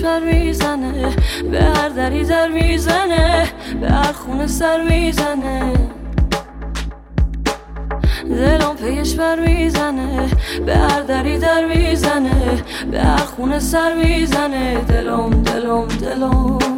بر می‌زنه به هر دری در می‌زنه به هر خونه سر می‌زنه. دلم پیش بر می‌زنه به هر دری در می‌زنه به هر خونه سر می‌زنه. دلم دلم دلم.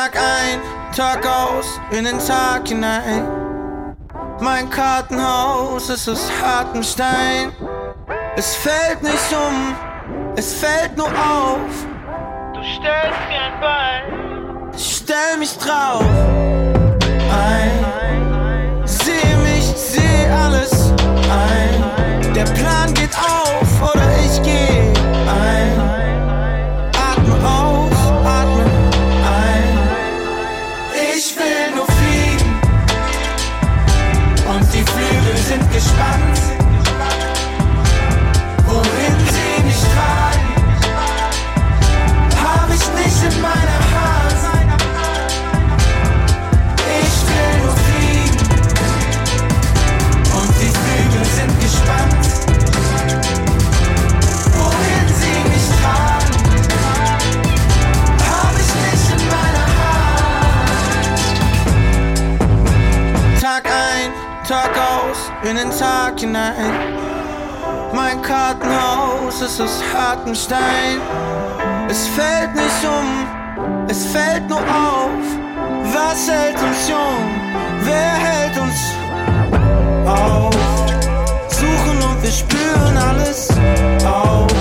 Tag ein, Tag aus, in den Tag hinein. Mein Kartenhaus ist aus hartem Stein. Es fällt nicht um, es fällt nur auf. Du stellst mir ein Bein. Ich stell mich drauf ein. Seh mich, seh alles ein. Der Plan geht auf oder ich geh hinein. Mein Kartenhaus ist aus hartem Stein. Es fällt nicht um, es fällt nur auf. Was hält uns jung? Wer hält uns auf? Suchen und wir spüren alles auf.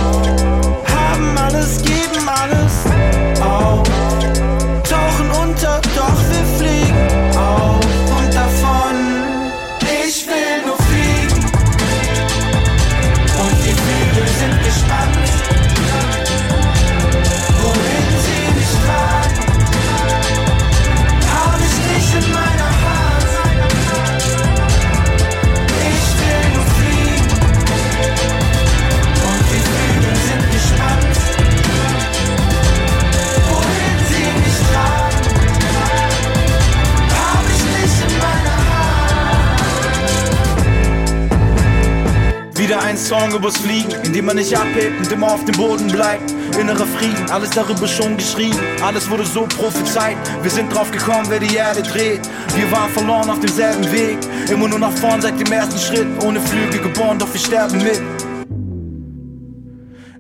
Übers Fliegen, in dem man nicht abhebt und immer auf dem Boden bleibt. Innerer Frieden, alles darüber schon geschrieben, alles wurde so prophezeit. Wir sind drauf gekommen, wer die Erde dreht. Wir waren verloren auf demselben Weg, immer nur nach vorn seit dem ersten Schritt. Ohne Flügel geboren, doch wir sterben mit.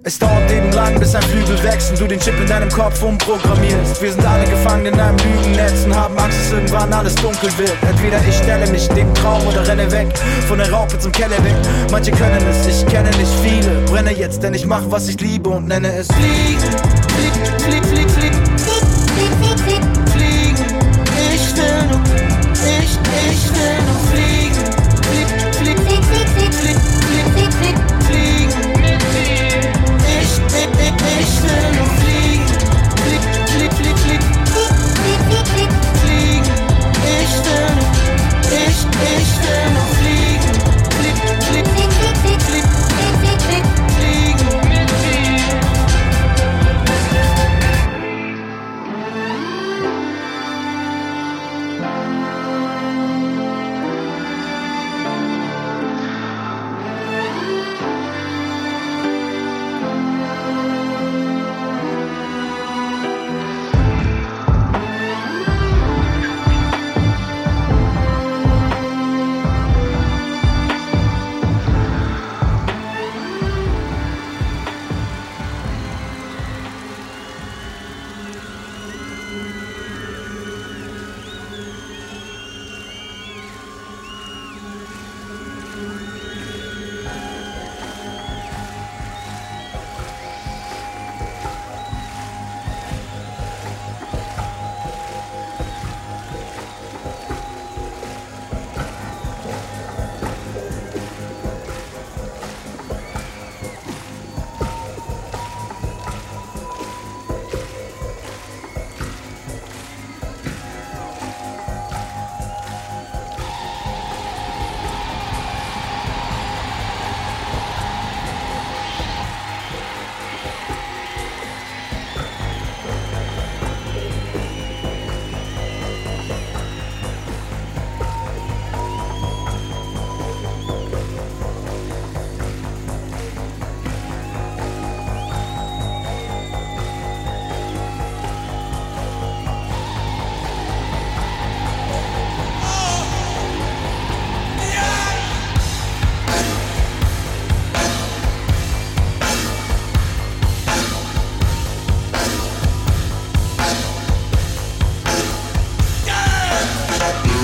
Es dauert eben lang, bis ein Flügel wächst und du den Chip in deinem Kopf umprogrammierst. Wir sind alle gefangen in einem Lügennetz und haben Angst, dass irgendwann alles dunkel wird. Entweder ich stelle mich dem Traum oder renne weg, von der Raupe zum Keller weg. Manche können es, ich kenne nicht viele. Brenne jetzt, denn ich mache, was ich liebe und nenne es Fliegen. Flieg, flieg, flieg, flieg. Fliegen. happy.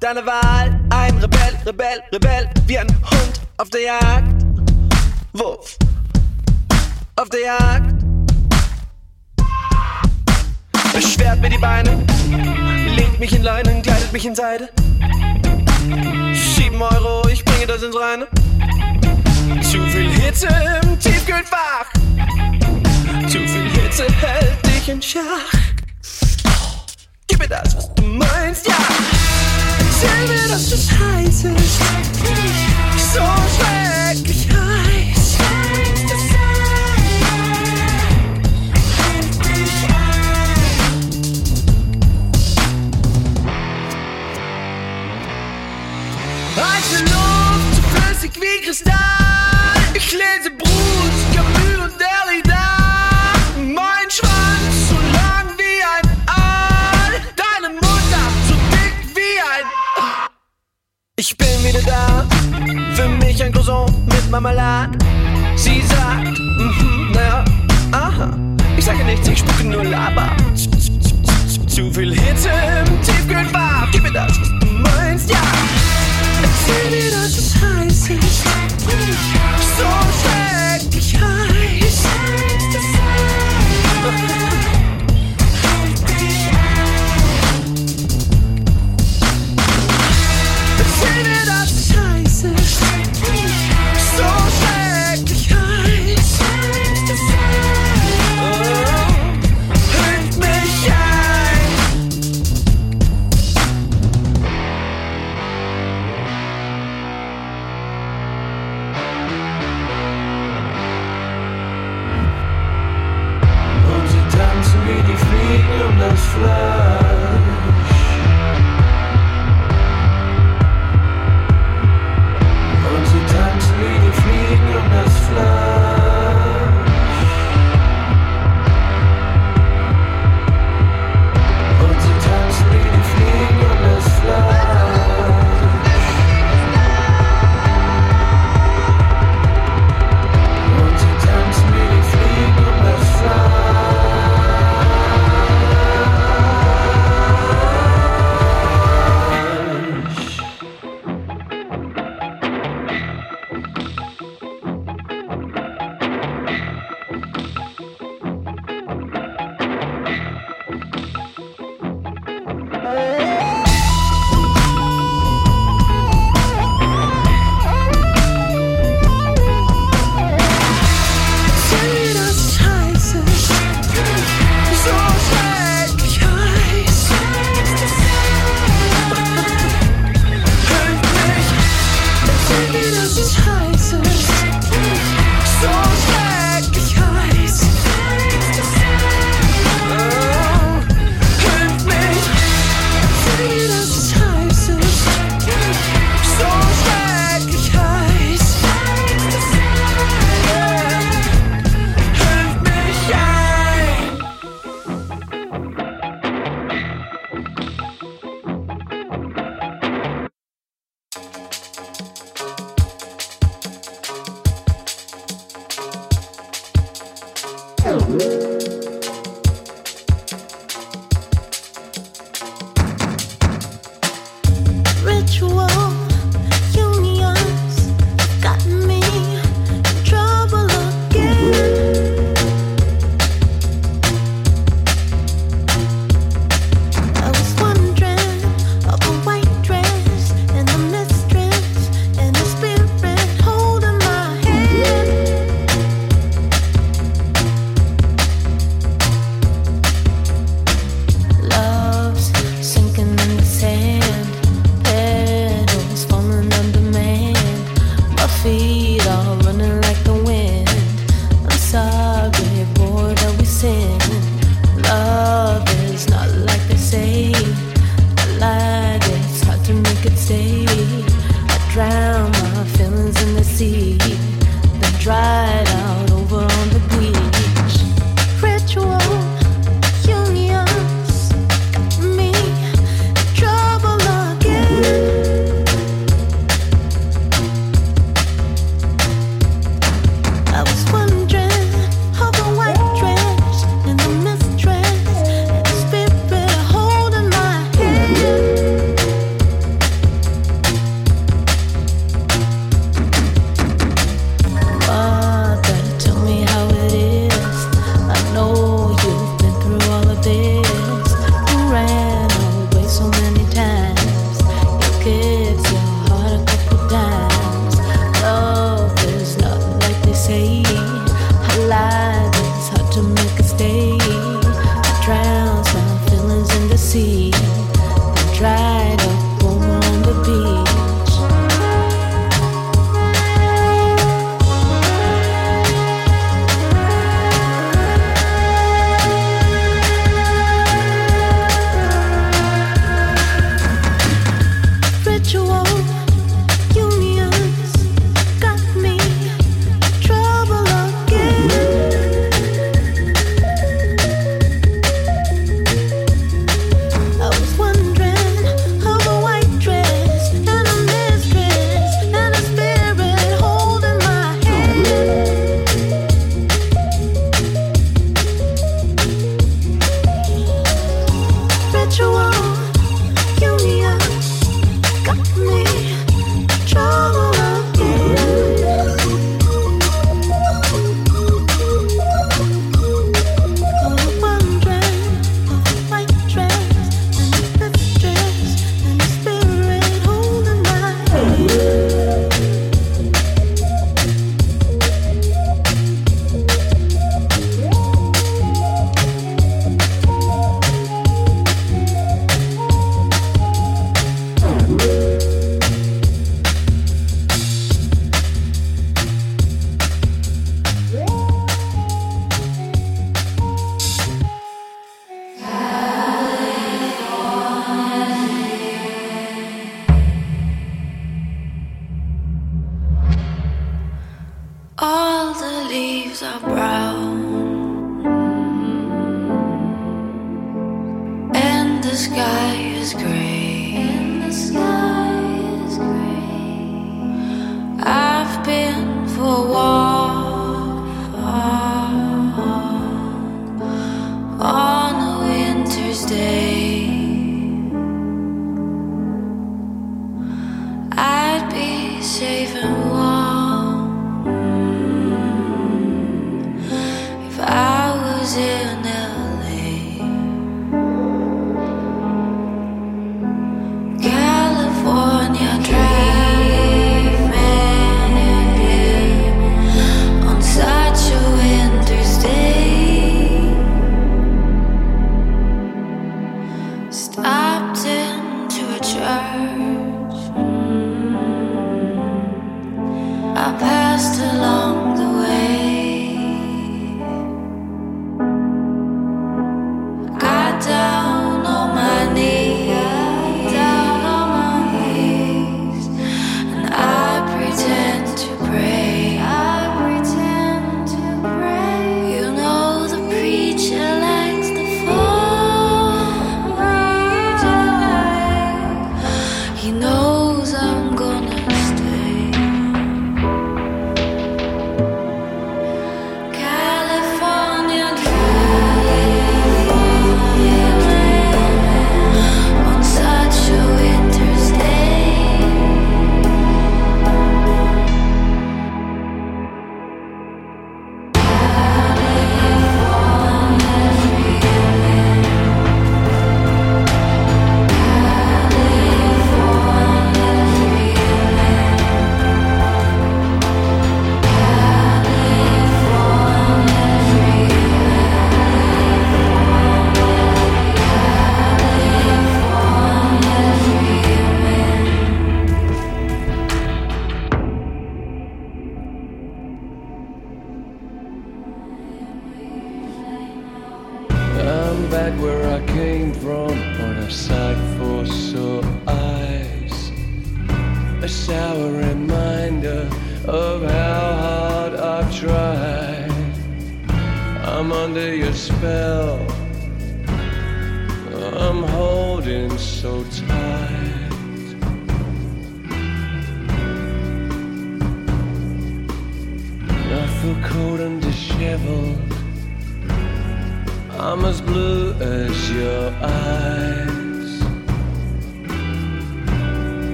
Deine Wahl. Ein Rebell, Rebell, Rebell, wie ein Hund auf der Jagd. Wuff, auf der Jagd. Beschwert mir die Beine, legt mich in Leinen, kleidet mich in Seide. Sieben Euro, ich bringe das ins Reine. Zu viel Hitze im Tiefkühlfach. Zu viel Hitze hält dich in Schach. Gib mir das, was du meinst, ja. Erzähl mir, dass es heiß ist. So schrecklich heiß. Heiße Luft, flüssig wie Kristall. Ich lese Bruce, Camus und Derrida. wieder da. Für mich ein Croissant mit Marmelade. Sie sagt, mhm, mm naja, aha. Ich sage nichts, ich spucke nur Laber. Zu viel Hitze im Tiefkühl.